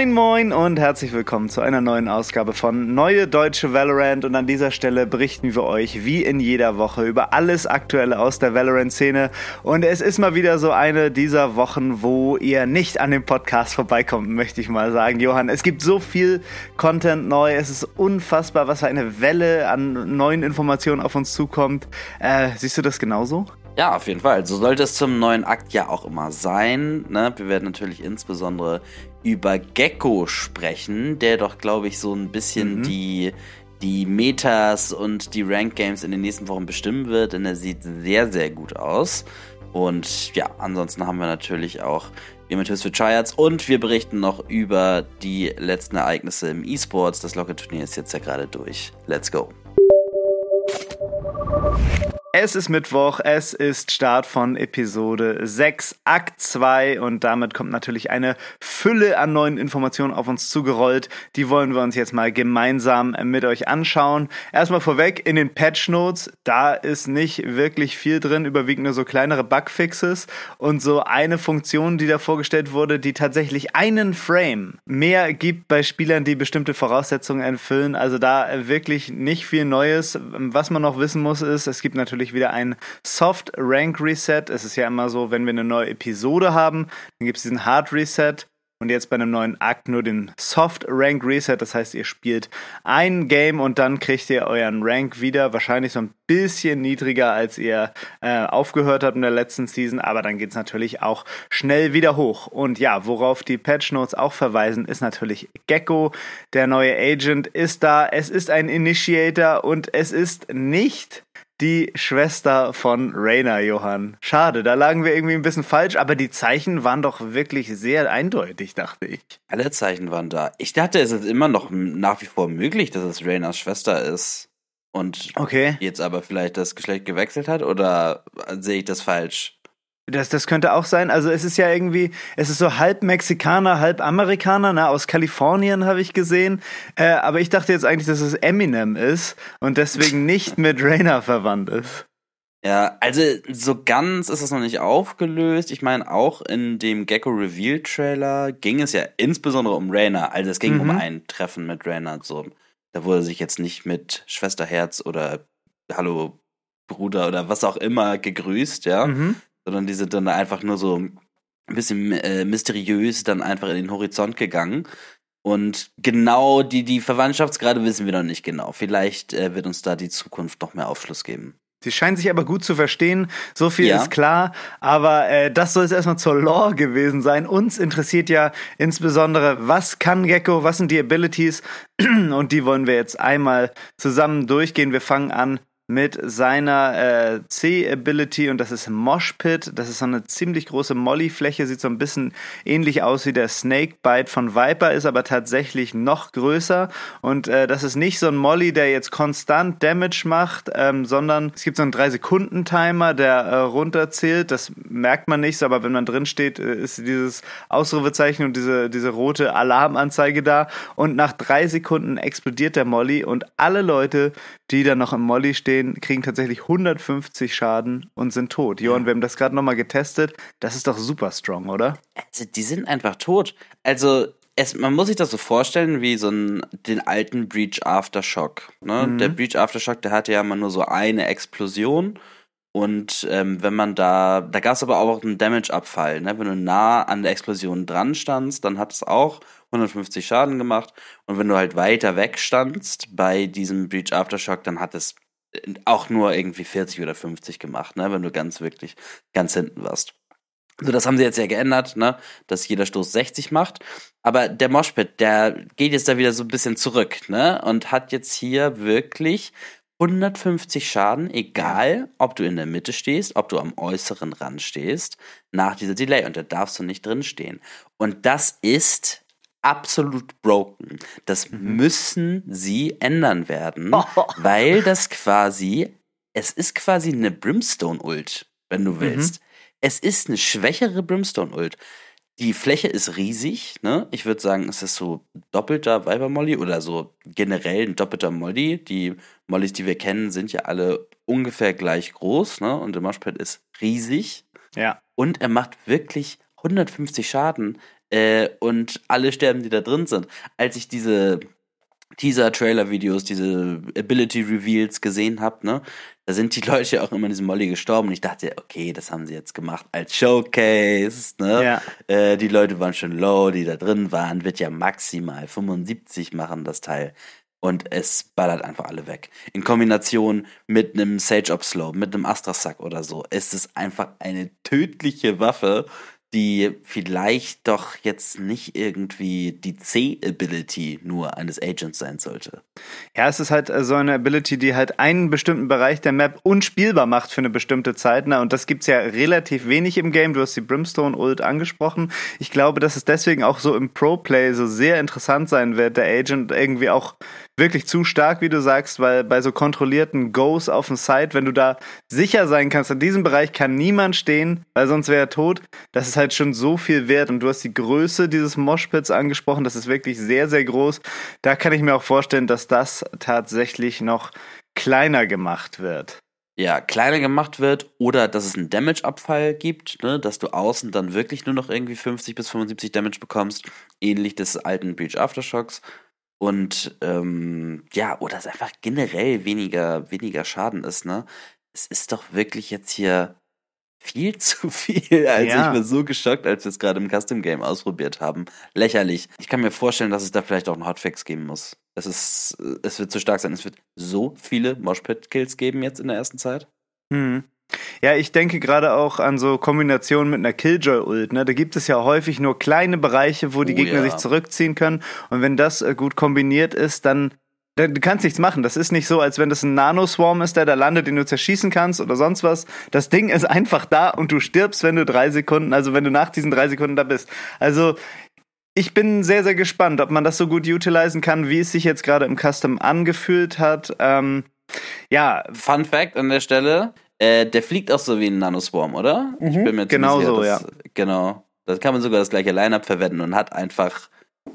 Moin moin und herzlich willkommen zu einer neuen Ausgabe von Neue Deutsche Valorant und an dieser Stelle berichten wir euch wie in jeder Woche über alles Aktuelle aus der Valorant-Szene und es ist mal wieder so eine dieser Wochen, wo ihr nicht an dem Podcast vorbeikommt, möchte ich mal sagen. Johann, es gibt so viel Content neu, es ist unfassbar, was für eine Welle an neuen Informationen auf uns zukommt. Äh, siehst du das genauso? Ja, auf jeden Fall. So sollte es zum neuen Akt ja auch immer sein. Ne? Wir werden natürlich insbesondere über Gecko sprechen, der doch, glaube ich, so ein bisschen mhm. die, die Metas und die Rank Games in den nächsten Wochen bestimmen wird, denn er sieht sehr, sehr gut aus. Und ja, ansonsten haben wir natürlich auch immer Tipps für Triads und wir berichten noch über die letzten Ereignisse im E-Sports. Das Locket-Turnier ist jetzt ja gerade durch. Let's go. Es ist Mittwoch, es ist Start von Episode 6, Akt 2 und damit kommt natürlich eine Fülle an neuen Informationen auf uns zugerollt. Die wollen wir uns jetzt mal gemeinsam mit euch anschauen. Erstmal vorweg, in den Patch Notes, da ist nicht wirklich viel drin, überwiegend nur so kleinere Bugfixes und so eine Funktion, die da vorgestellt wurde, die tatsächlich einen Frame mehr gibt bei Spielern, die bestimmte Voraussetzungen erfüllen. Also da wirklich nicht viel Neues. Was man noch wissen muss, ist, es gibt natürlich natürlich wieder ein Soft Rank Reset. Es ist ja immer so, wenn wir eine neue Episode haben, dann gibt es diesen Hard Reset. Und jetzt bei einem neuen Akt nur den Soft Rank Reset. Das heißt, ihr spielt ein Game und dann kriegt ihr euren Rank wieder. Wahrscheinlich so ein bisschen niedriger, als ihr äh, aufgehört habt in der letzten Season. Aber dann geht es natürlich auch schnell wieder hoch. Und ja, worauf die Patch Notes auch verweisen, ist natürlich Gecko. Der neue Agent ist da. Es ist ein Initiator und es ist nicht die Schwester von Rainer, Johann. Schade, da lagen wir irgendwie ein bisschen falsch, aber die Zeichen waren doch wirklich sehr eindeutig, dachte ich. Alle Zeichen waren da. Ich dachte, es ist immer noch nach wie vor möglich, dass es Rainers Schwester ist. Und okay. jetzt aber vielleicht das Geschlecht gewechselt hat oder sehe ich das falsch? Das, das könnte auch sein. Also es ist ja irgendwie, es ist so halb Mexikaner, halb Amerikaner, ne? Aus Kalifornien habe ich gesehen. Äh, aber ich dachte jetzt eigentlich, dass es Eminem ist und deswegen nicht mit Rainer verwandt ist. Ja, also so ganz ist es noch nicht aufgelöst. Ich meine, auch in dem Gecko Reveal Trailer ging es ja insbesondere um Rainer. Also es ging mhm. um ein Treffen mit Rainer. So, da wurde sich jetzt nicht mit Schwesterherz oder Hallo Bruder oder was auch immer gegrüßt, ja. Mhm sondern die sind dann einfach nur so ein bisschen äh, mysteriös dann einfach in den Horizont gegangen. Und genau die, die Verwandtschaftsgrade wissen wir noch nicht genau. Vielleicht äh, wird uns da die Zukunft noch mehr Aufschluss geben. Sie scheinen sich aber gut zu verstehen, so viel ja. ist klar. Aber äh, das soll es erstmal zur Lore gewesen sein. Uns interessiert ja insbesondere, was kann Gecko, was sind die Abilities? Und die wollen wir jetzt einmal zusammen durchgehen. Wir fangen an mit seiner äh, C-Ability und das ist Mosh Pit. Das ist so eine ziemlich große Molly-Fläche, sieht so ein bisschen ähnlich aus wie der Snake Bite von Viper, ist aber tatsächlich noch größer. Und äh, das ist nicht so ein Molly, der jetzt konstant Damage macht, ähm, sondern es gibt so einen 3-Sekunden-Timer, der äh, runterzählt. Das merkt man nicht, aber wenn man drin steht, äh, ist dieses Ausrufezeichen und diese, diese rote Alarmanzeige da. Und nach drei Sekunden explodiert der Molly und alle Leute, die da noch im Molly stehen, kriegen tatsächlich 150 Schaden und sind tot. Johann, wir haben das gerade nochmal getestet. Das ist doch super strong, oder? Also, die sind einfach tot. Also, es, man muss sich das so vorstellen wie so ein, den alten Breach Aftershock. Ne? Mhm. Der Breach Aftershock, der hatte ja immer nur so eine Explosion. Und ähm, wenn man da, da gab es aber auch einen Damage-Abfall. Ne? Wenn du nah an der Explosion dran standst, dann hat es auch 150 Schaden gemacht. Und wenn du halt weiter weg standst bei diesem Breach Aftershock, dann hat es auch nur irgendwie 40 oder 50 gemacht, ne, wenn du ganz wirklich ganz hinten warst. So, das haben sie jetzt ja geändert, ne, dass jeder Stoß 60 macht. Aber der Moshpit, der geht jetzt da wieder so ein bisschen zurück, ne, und hat jetzt hier wirklich 150 Schaden, egal ob du in der Mitte stehst, ob du am äußeren Rand stehst, nach dieser Delay. Und da darfst du nicht drin stehen. Und das ist absolut broken. Das mhm. müssen sie ändern werden, oh. weil das quasi, es ist quasi eine Brimstone-Ult, wenn du mhm. willst. Mhm. Es ist eine schwächere Brimstone-Ult. Die Fläche ist riesig, ne? Ich würde sagen, es ist so doppelter Viper-Molly oder so generell ein doppelter Molly. Die Mollys, die wir kennen, sind ja alle ungefähr gleich groß, ne? Und der Moshpad ist riesig. Ja. Und er macht wirklich 150 Schaden. Äh, und alle sterben, die da drin sind. Als ich diese Teaser-Trailer-Videos, diese Ability-Reveals gesehen habe, ne, da sind die Leute ja auch immer in diesem Molly gestorben. Und ich dachte, okay, das haben sie jetzt gemacht als Showcase, ne? Ja. Äh, die Leute waren schon low, die da drin waren, wird ja maximal 75 machen, das Teil. Und es ballert einfach alle weg. In Kombination mit einem Sage Up Slow, mit einem Astra-Sack oder so, ist es einfach eine tödliche Waffe, die vielleicht doch jetzt nicht irgendwie die C-Ability nur eines Agents sein sollte. Ja, es ist halt äh, so eine Ability, die halt einen bestimmten Bereich der Map unspielbar macht für eine bestimmte Zeit. Na, und das gibt's ja relativ wenig im Game. Du hast die Brimstone Ult angesprochen. Ich glaube, dass es deswegen auch so im Pro-Play so sehr interessant sein wird, der Agent irgendwie auch wirklich zu stark, wie du sagst, weil bei so kontrollierten Goes auf dem Site, wenn du da sicher sein kannst, in diesem Bereich kann niemand stehen, weil sonst wäre er tot. Das ist halt schon so viel wert. Und du hast die Größe dieses Moshpits angesprochen. Das ist wirklich sehr, sehr groß. Da kann ich mir auch vorstellen, dass das tatsächlich noch kleiner gemacht wird. Ja, kleiner gemacht wird oder dass es einen Damage-Abfall gibt, ne, dass du außen dann wirklich nur noch irgendwie 50 bis 75 Damage bekommst, ähnlich des alten Breach Aftershocks. Und ähm, ja, oder es einfach generell weniger, weniger Schaden ist, ne? Es ist doch wirklich jetzt hier viel zu viel. Also ja. ich war so geschockt, als wir es gerade im Custom Game ausprobiert haben. Lächerlich. Ich kann mir vorstellen, dass es da vielleicht auch einen Hotfix geben muss. Es ist, es wird zu stark sein. Es wird so viele Moshpit-Kills geben jetzt in der ersten Zeit. Hm. Ja, ich denke gerade auch an so Kombinationen mit einer Killjoy-Ult. Ne? Da gibt es ja häufig nur kleine Bereiche, wo die oh, Gegner ja. sich zurückziehen können. Und wenn das äh, gut kombiniert ist, dann du kannst nichts machen. Das ist nicht so, als wenn das ein Nanoswarm ist, der da landet, den du zerschießen kannst oder sonst was. Das Ding ist einfach da und du stirbst, wenn du drei Sekunden, also wenn du nach diesen drei Sekunden da bist. Also ich bin sehr, sehr gespannt, ob man das so gut utilisieren kann, wie es sich jetzt gerade im Custom angefühlt hat. Ähm, ja. Fun Fact an der Stelle: äh, der fliegt auch so wie ein Nanoswarm, oder? Mhm, ich bin mir genau so, ja. Genau. Da kann man sogar das gleiche Line-Up verwenden und hat einfach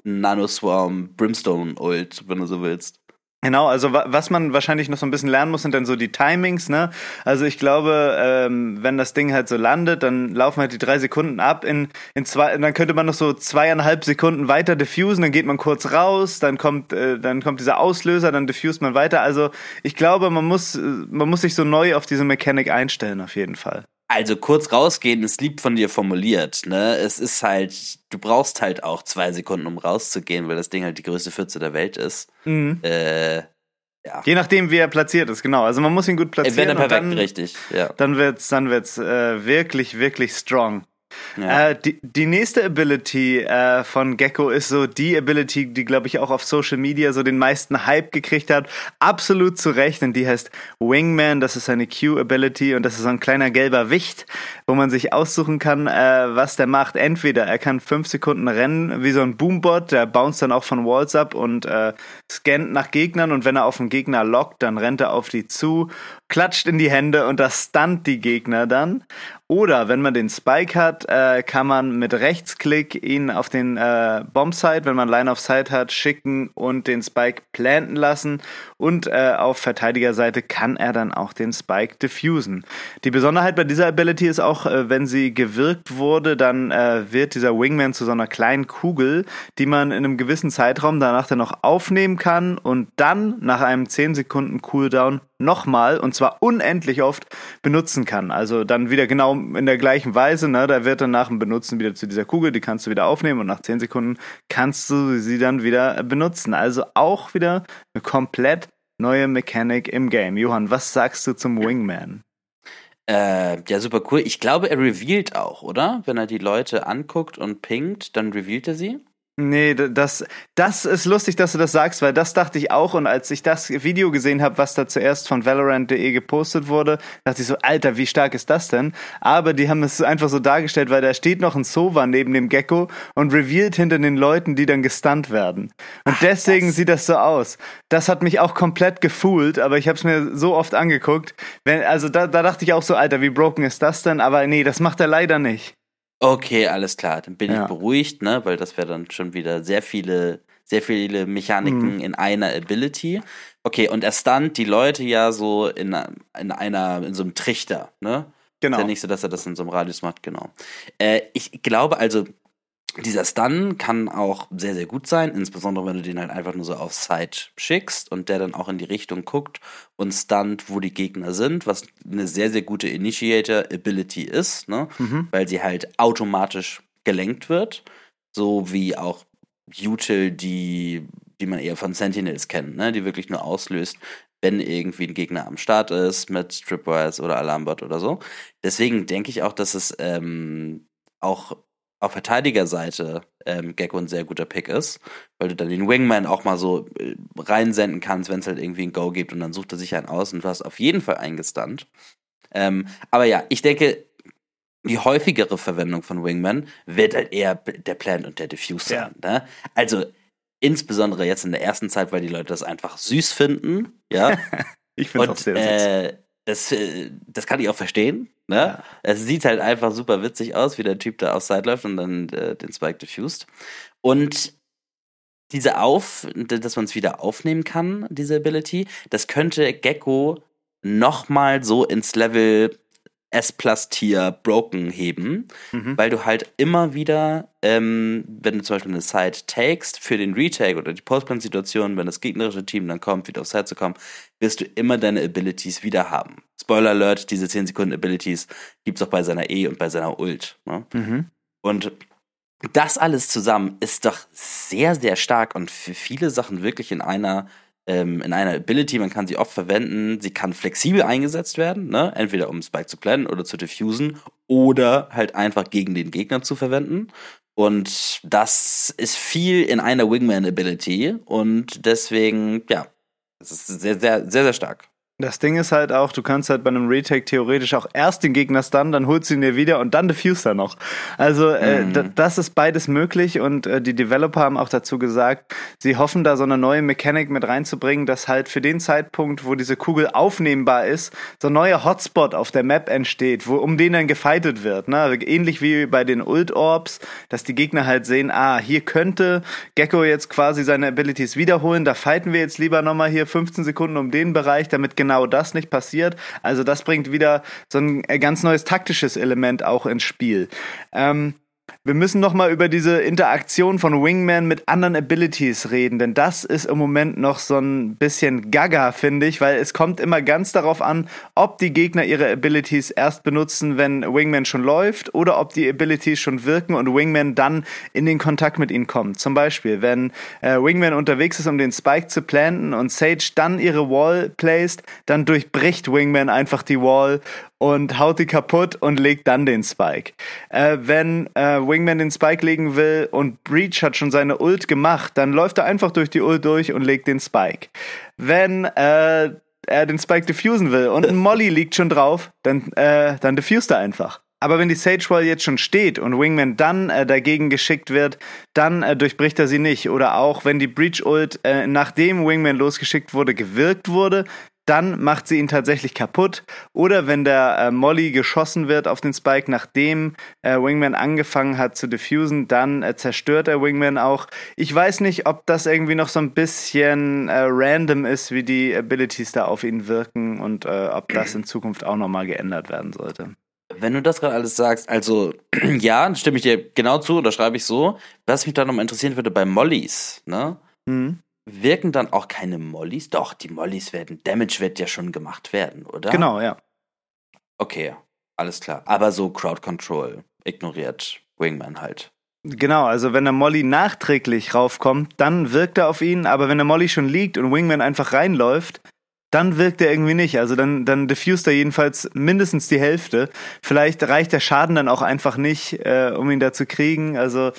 Nanoswarm Brimstone Ult, wenn du so willst. Genau, also was man wahrscheinlich noch so ein bisschen lernen muss, sind dann so die Timings, ne? Also ich glaube, ähm, wenn das Ding halt so landet, dann laufen halt die drei Sekunden ab in, in zwei, dann könnte man noch so zweieinhalb Sekunden weiter diffusen, dann geht man kurz raus, dann kommt, äh, dann kommt dieser Auslöser, dann diffust man weiter. Also ich glaube, man muss, äh, man muss sich so neu auf diese Mechanik einstellen, auf jeden Fall. Also kurz rausgehen ist lieb von dir formuliert, ne? Es ist halt, du brauchst halt auch zwei Sekunden, um rauszugehen, weil das Ding halt die größte Pfütze der Welt ist. Mhm. Äh, ja. Je nachdem, wie er platziert ist, genau. Also man muss ihn gut platzieren. Wenn er perfekt, dann, richtig, ja. Dann wird's, dann wird's äh, wirklich, wirklich strong. Ja. Äh, die, die nächste Ability äh, von Gecko ist so die Ability, die, glaube ich, auch auf Social Media so den meisten Hype gekriegt hat. Absolut zu Recht. Und die heißt Wingman. Das ist eine Q-Ability und das ist so ein kleiner gelber Wicht, wo man sich aussuchen kann, äh, was der macht. Entweder er kann fünf Sekunden rennen wie so ein Boombot, der bounce dann auch von Walls ab und äh, scannt nach Gegnern. Und wenn er auf einen Gegner lockt, dann rennt er auf die zu, klatscht in die Hände und das stunt die Gegner dann. Oder wenn man den Spike hat, äh, kann man mit Rechtsklick ihn auf den äh, Bombsite, wenn man Line of Sight hat, schicken und den Spike planten lassen. Und äh, auf Verteidigerseite kann er dann auch den Spike diffusen. Die Besonderheit bei dieser Ability ist auch, äh, wenn sie gewirkt wurde, dann äh, wird dieser Wingman zu so einer kleinen Kugel, die man in einem gewissen Zeitraum danach dann noch aufnehmen kann und dann nach einem 10 Sekunden Cooldown nochmal und zwar unendlich oft benutzen kann. Also dann wieder genau in der gleichen Weise, ne? Da wird dann nach dem Benutzen wieder zu dieser Kugel, die kannst du wieder aufnehmen und nach 10 Sekunden kannst du sie dann wieder benutzen. Also auch wieder eine komplett neue Mechanik im Game. Johann, was sagst du zum Wingman? Äh, ja, super cool. Ich glaube, er revealed auch, oder? Wenn er die Leute anguckt und pinkt, dann revealt er sie. Nee, das, das ist lustig, dass du das sagst, weil das dachte ich auch. Und als ich das Video gesehen habe, was da zuerst von Valorant.de gepostet wurde, dachte ich so, Alter, wie stark ist das denn? Aber die haben es einfach so dargestellt, weil da steht noch ein Sova neben dem Gecko und revealed hinter den Leuten, die dann gestunt werden. Und deswegen das. sieht das so aus. Das hat mich auch komplett gefühlt, aber ich habe es mir so oft angeguckt. Wenn, also da, da dachte ich auch so, Alter, wie broken ist das denn? Aber nee, das macht er leider nicht. Okay, alles klar. Dann bin ja. ich beruhigt, ne? Weil das wäre dann schon wieder sehr viele, sehr viele Mechaniken mhm. in einer Ability. Okay, und er stunt die Leute ja so in, in einer, in so einem Trichter, ne? Genau. Ist ja nicht so, dass er das in so einem Radius macht, genau. Äh, ich glaube also, dieser Stun kann auch sehr, sehr gut sein, insbesondere wenn du den halt einfach nur so auf Side schickst und der dann auch in die Richtung guckt und stunt, wo die Gegner sind, was eine sehr, sehr gute Initiator-Ability ist, ne? Mhm. weil sie halt automatisch gelenkt wird, so wie auch Util, die, die man eher von Sentinels kennt, ne? die wirklich nur auslöst, wenn irgendwie ein Gegner am Start ist mit Tripwires oder Alarmbot oder so. Deswegen denke ich auch, dass es ähm, auch auf Verteidigerseite ähm, Gecko ein sehr guter Pick ist, weil du dann den Wingman auch mal so äh, reinsenden kannst, wenn es halt irgendwie ein Go gibt und dann sucht er sich einen aus und du hast auf jeden Fall eingestunt. Ähm, aber ja, ich denke, die häufigere Verwendung von Wingman wird halt eher der Plant und der Diffuse sein. Ja. Ne? Also insbesondere jetzt in der ersten Zeit, weil die Leute das einfach süß finden. Ja. ich finde auch sehr süß. Äh, das, äh, das kann ich auch verstehen. Ne? Ja. Es sieht halt einfach super witzig aus, wie der Typ da auf Side läuft und dann äh, den Spike diffused. Und diese Auf, dass man es wieder aufnehmen kann, diese Ability, das könnte Gecko nochmal so ins Level S-Plus-Tier Broken heben, mhm. weil du halt immer wieder, ähm, wenn du zum Beispiel eine Side takest, für den Retake oder die Postplan-Situation, wenn das gegnerische Team dann kommt, wieder auf Side zu kommen, wirst du immer deine Abilities wieder haben. Spoiler Alert, diese 10 Sekunden Abilities gibt es auch bei seiner E und bei seiner Ult. Ne? Mhm. Und das alles zusammen ist doch sehr, sehr stark und für viele Sachen wirklich in einer ähm, in einer Ability, man kann sie oft verwenden, sie kann flexibel eingesetzt werden, ne? entweder um Spike zu planen oder zu diffusen oder halt einfach gegen den Gegner zu verwenden. Und das ist viel in einer Wingman-Ability und deswegen, ja, das ist sehr, sehr, sehr, sehr stark. Das Ding ist halt auch, du kannst halt bei einem Retake theoretisch auch erst den Gegner stunnen, dann holst du ihn dir wieder und dann diffuse er noch. Also äh, mhm. das ist beides möglich und äh, die Developer haben auch dazu gesagt, sie hoffen da so eine neue Mechanik mit reinzubringen, dass halt für den Zeitpunkt, wo diese Kugel aufnehmbar ist, so ein neuer Hotspot auf der Map entsteht, wo um den dann gefightet wird. Ne? Ähnlich wie bei den Ult Orbs, dass die Gegner halt sehen, ah, hier könnte Gecko jetzt quasi seine Abilities wiederholen, da fighten wir jetzt lieber nochmal hier 15 Sekunden um den Bereich, damit genau das nicht passiert. Also das bringt wieder so ein äh, ganz neues taktisches Element auch ins Spiel. Ähm, wir müssen noch mal über diese Interaktion von Wingman mit anderen Abilities reden, denn das ist im Moment noch so ein bisschen gaga, finde ich, weil es kommt immer ganz darauf an, ob die Gegner ihre Abilities erst benutzen, wenn Wingman schon läuft, oder ob die Abilities schon wirken und Wingman dann in den Kontakt mit ihnen kommt. Zum Beispiel, wenn äh, Wingman unterwegs ist, um den Spike zu planten und Sage dann ihre Wall placed, dann durchbricht Wingman einfach die Wall und haut die kaputt und legt dann den Spike. Äh, wenn äh, Wingman den Spike legen will und Breach hat schon seine Ult gemacht, dann läuft er einfach durch die Ult durch und legt den Spike. Wenn äh, er den Spike diffusen will und ein Molly liegt schon drauf, dann, äh, dann diffust er einfach. Aber wenn die Sage Wall jetzt schon steht und Wingman dann äh, dagegen geschickt wird, dann äh, durchbricht er sie nicht. Oder auch wenn die Breach Ult, äh, nachdem Wingman losgeschickt wurde, gewirkt wurde, dann macht sie ihn tatsächlich kaputt. Oder wenn der äh, Molly geschossen wird auf den Spike, nachdem äh, Wingman angefangen hat zu diffusen, dann äh, zerstört der Wingman auch. Ich weiß nicht, ob das irgendwie noch so ein bisschen äh, random ist, wie die Abilities da auf ihn wirken und äh, ob das in Zukunft auch nochmal geändert werden sollte. Wenn du das gerade alles sagst, also ja, stimme ich dir genau zu, oder schreibe ich so. Was mich da nochmal interessieren würde bei Mollys, ne? Mhm wirken dann auch keine Mollys? Doch, die Mollys werden, Damage wird ja schon gemacht werden, oder? Genau, ja. Okay, alles klar. Aber so Crowd Control ignoriert Wingman halt. Genau, also wenn der Molly nachträglich raufkommt, dann wirkt er auf ihn, aber wenn der Molly schon liegt und Wingman einfach reinläuft, dann wirkt er irgendwie nicht. Also dann, dann diffust er jedenfalls mindestens die Hälfte. Vielleicht reicht der Schaden dann auch einfach nicht, äh, um ihn da zu kriegen. Also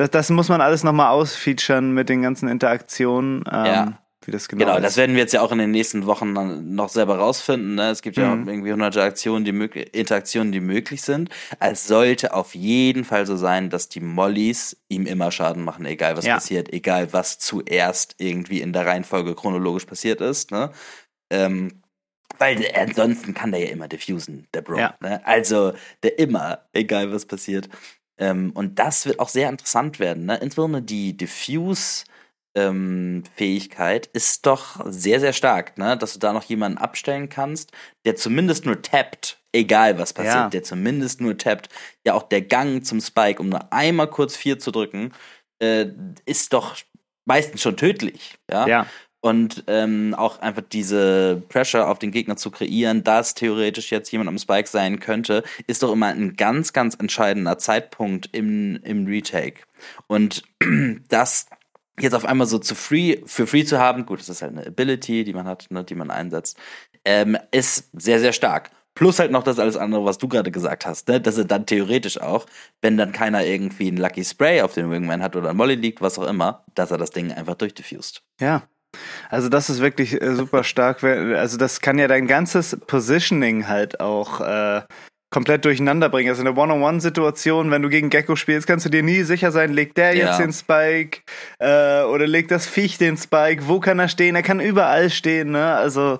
das, das muss man alles nochmal ausfeaturen mit den ganzen Interaktionen. Ähm, Ja. Wie das genau, Genau, ist. das werden wir jetzt ja auch in den nächsten Wochen dann noch selber rausfinden. Ne? Es gibt ja Mhm. auch irgendwie hunderte Aktionen, die Interaktionen, die möglich sind. Es sollte auf jeden Fall so sein, dass die Mollys ihm immer Schaden machen, egal was Ja. passiert, egal was zuerst irgendwie in der Reihenfolge chronologisch passiert ist. Ne? Ähm, weil ansonsten kann der ja immer diffusen, der Bro. Ja. Ne? Also der immer, egal was passiert. Ähm, und das wird auch sehr interessant werden. Ne? Insbesondere die Diffuse ähm, Fähigkeit ist doch sehr, sehr stark, ne? dass du da noch jemanden abstellen kannst, der zumindest nur tappt, egal was passiert, Ja. der zumindest nur tappt. Ja, auch der Gang zum Spike, um nur einmal kurz vier zu drücken, äh, ist doch meistens schon tödlich. Ja. ja. Und ähm, auch einfach diese Pressure auf den Gegner zu kreieren, dass theoretisch jetzt jemand am Spike sein könnte, ist doch immer ein ganz, ganz entscheidender Zeitpunkt im, im Retake. Und das jetzt auf einmal so zu free, für free zu haben, gut, das ist halt eine Ability, die man hat, ne, die man einsetzt, ähm, ist sehr, sehr stark. Plus halt noch das alles andere, was du gerade gesagt hast, ne? dass er dann theoretisch auch, wenn dann keiner irgendwie ein Lucky Spray auf den Wingman hat oder ein Molly liegt, was auch immer, dass er das Ding einfach durchdiffused. Ja. Also das ist wirklich äh, super stark. Also das kann ja dein ganzes Positioning halt auch äh, komplett durcheinander bringen. Also eine One-on-One-Situation, wenn du gegen Gecko spielst, kannst du dir nie sicher sein, legt der Ja. jetzt den Spike äh, oder legt das Viech den Spike, wo kann er stehen? Er kann überall stehen, ne? Also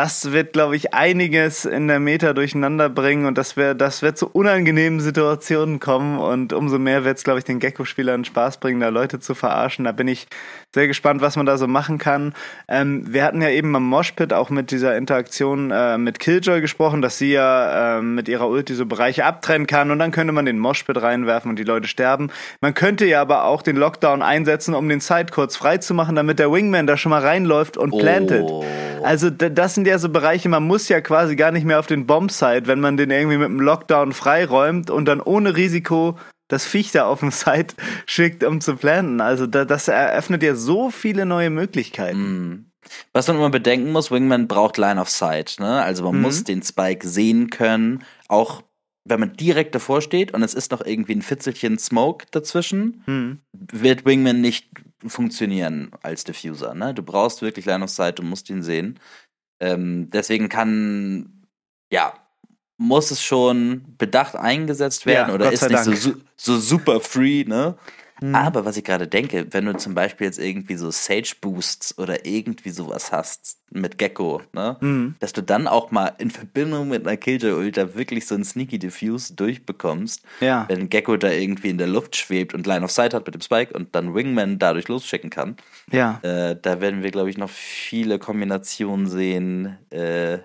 das wird, glaube ich, einiges in der Meta durcheinander bringen und das, wär, das wird zu unangenehmen Situationen kommen und umso mehr wird es, glaube ich, den Gecko-Spielern Spaß bringen, da Leute zu verarschen. Da bin ich sehr gespannt, was man da so machen kann. Ähm, wir hatten ja eben am Moshpit auch mit dieser Interaktion äh, mit Killjoy gesprochen, dass sie ja äh, mit ihrer Ulti so Bereiche abtrennen kann und dann könnte man den Moshpit reinwerfen und die Leute sterben. Man könnte ja aber auch den Lockdown einsetzen, um den Side kurz frei zu machen, damit der Wingman da schon mal reinläuft und plantet. Oh. Also das sind ja so Bereiche, man muss ja quasi gar nicht mehr auf den Bombsite, wenn man den irgendwie mit dem Lockdown freiräumt und dann ohne Risiko das Viech da auf den Site schickt, um zu planten. Also da, das eröffnet ja so viele neue Möglichkeiten. Mhm. Was man immer bedenken muss, Wingman braucht Line of Sight, ne? Also man Mhm. muss den Spike sehen können, auch wenn man direkt davor steht und es ist noch irgendwie ein Fitzelchen Smoke dazwischen, Mhm. wird Wingman nicht funktionieren als Diffuser, ne? Du brauchst wirklich Line of Sight, du musst ihn sehen. Ähm, deswegen kann, ja, muss es schon bedacht eingesetzt werden Ja, oder ist nicht so, so super free, ne? Mhm. Aber was ich gerade denke, wenn du zum Beispiel jetzt irgendwie so Sage Boosts oder irgendwie sowas hast mit Gecko, ne? Mhm. Dass du dann auch mal in Verbindung mit einer Killjoy Ultra wirklich so einen Sneaky Diffuse durchbekommst, Ja. wenn Gecko da irgendwie in der Luft schwebt und Line of Sight hat mit dem Spike und dann Wingman dadurch losschicken kann. Ja. Äh, da werden wir, glaube ich, noch viele Kombinationen sehen, äh,